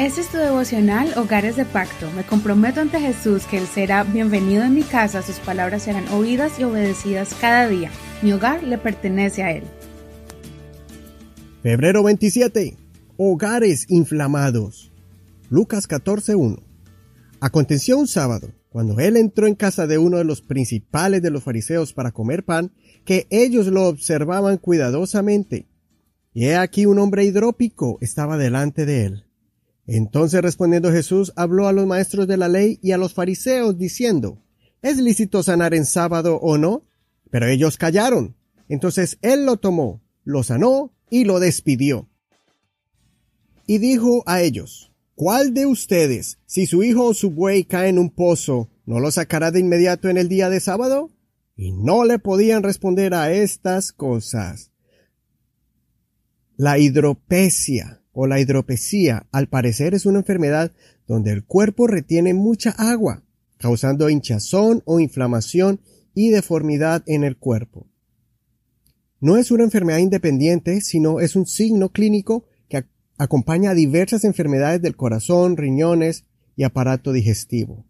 Este es tu devocional Hogares de Pacto. Me comprometo ante Jesús que Él será bienvenido en mi casa, sus palabras serán oídas y obedecidas cada día. Mi hogar le pertenece a Él. Febrero 27. Hogares inflamados. Lucas 14.1. Aconteció un sábado, cuando él entró en casa de uno de los principales de los fariseos para comer pan, que ellos lo observaban cuidadosamente. Y he aquí un hombre hidrópico estaba delante de él. Entonces respondiendo Jesús habló a los maestros de la ley y a los fariseos diciendo, ¿Es lícito sanar en sábado o no? Pero ellos callaron. Entonces él lo tomó, lo sanó y lo despidió. Y dijo a ellos, ¿cuál de ustedes, si su hijo o su buey cae en un pozo, no lo sacará de inmediato en el día de sábado? Y no le podían responder a estas cosas. La hidropesia o la hidropesía, al parecer es una enfermedad donde el cuerpo retiene mucha agua, causando hinchazón o inflamación y deformidad en el cuerpo. No es una enfermedad independiente, sino es un signo clínico que acompaña a diversas enfermedades del corazón, riñones y aparato digestivo.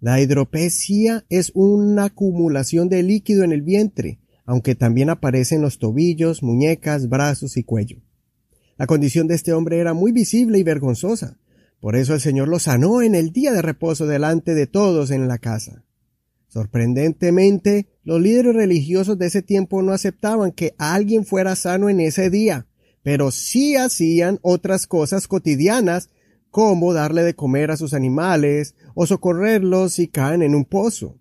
La hidropesia es una acumulación de líquido en el vientre, aunque también aparece en los tobillos, muñecas, brazos y cuello. La condición de este hombre era muy visible y vergonzosa. Por eso el Señor lo sanó en el día de reposo delante de todos en la casa. Sorprendentemente, los líderes religiosos de ese tiempo no aceptaban que alguien fuera sano en ese día, pero sí hacían otras cosas cotidianas como darle de comer a sus animales o socorrerlos si caen en un pozo.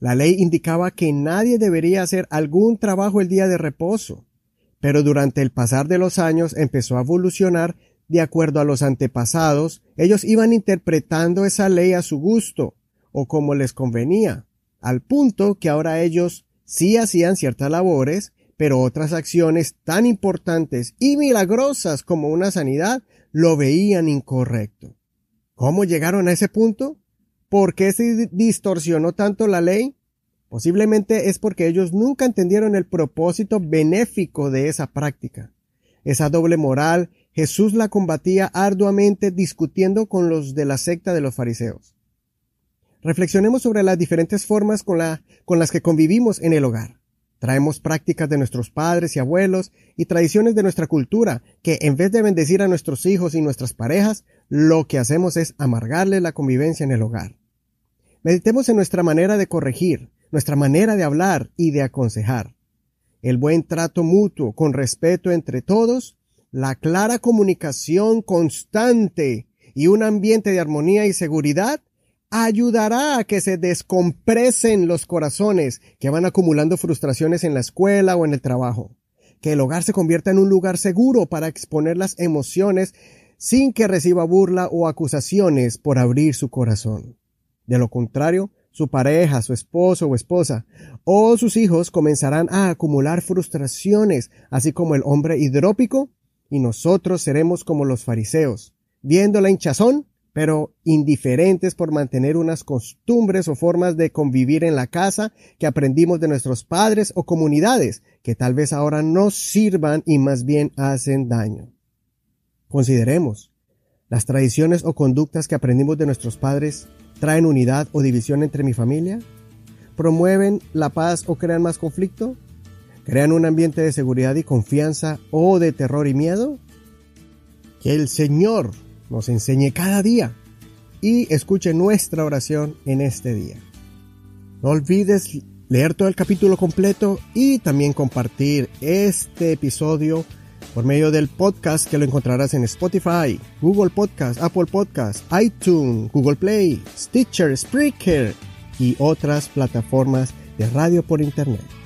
La ley indicaba que nadie debería hacer algún trabajo el día de reposo pero durante el pasar de los años empezó a evolucionar de acuerdo a los antepasados, ellos iban interpretando esa ley a su gusto o como les convenía, al punto que ahora ellos sí hacían ciertas labores, pero otras acciones tan importantes y milagrosas como una sanidad lo veían incorrecto. ¿Cómo llegaron a ese punto? ¿Por qué se distorsionó tanto la ley? Posiblemente es porque ellos nunca entendieron el propósito benéfico de esa práctica. Esa doble moral Jesús la combatía arduamente discutiendo con los de la secta de los fariseos. Reflexionemos sobre las diferentes formas con, con las que convivimos en el hogar. Traemos prácticas de nuestros padres y abuelos y tradiciones de nuestra cultura que en vez de bendecir a nuestros hijos y nuestras parejas, lo que hacemos es amargarle la convivencia en el hogar. Meditemos en nuestra manera de corregir, nuestra manera de hablar y de aconsejar. El buen trato mutuo con respeto entre todos, la clara comunicación constante y un ambiente de armonía y seguridad ayudará a que se descompresen los corazones que van acumulando frustraciones en la escuela o en el trabajo. Que el hogar se convierta en un lugar seguro para exponer las emociones sin que reciba burla o acusaciones por abrir su corazón. De lo contrario, su pareja, su esposo o esposa, o sus hijos comenzarán a acumular frustraciones, así como el hombre hidrópico, y nosotros seremos como los fariseos, viendo la hinchazón, pero indiferentes por mantener unas costumbres o formas de convivir en la casa que aprendimos de nuestros padres o comunidades, que tal vez ahora no sirvan y más bien hacen daño. Consideremos, las tradiciones o conductas que aprendimos de nuestros padres ¿Traen unidad o división entre mi familia? ¿Promueven la paz o crean más conflicto? ¿Crean un ambiente de seguridad y confianza o de terror y miedo? Que el Señor nos enseñe cada día y escuche nuestra oración en este día. No olvides leer todo el capítulo completo y también compartir este episodio por medio del podcast que lo encontrarás en Spotify, Google Podcast, Apple Podcast, iTunes, Google Play, Stitcher, Spreaker y otras plataformas de radio por Internet.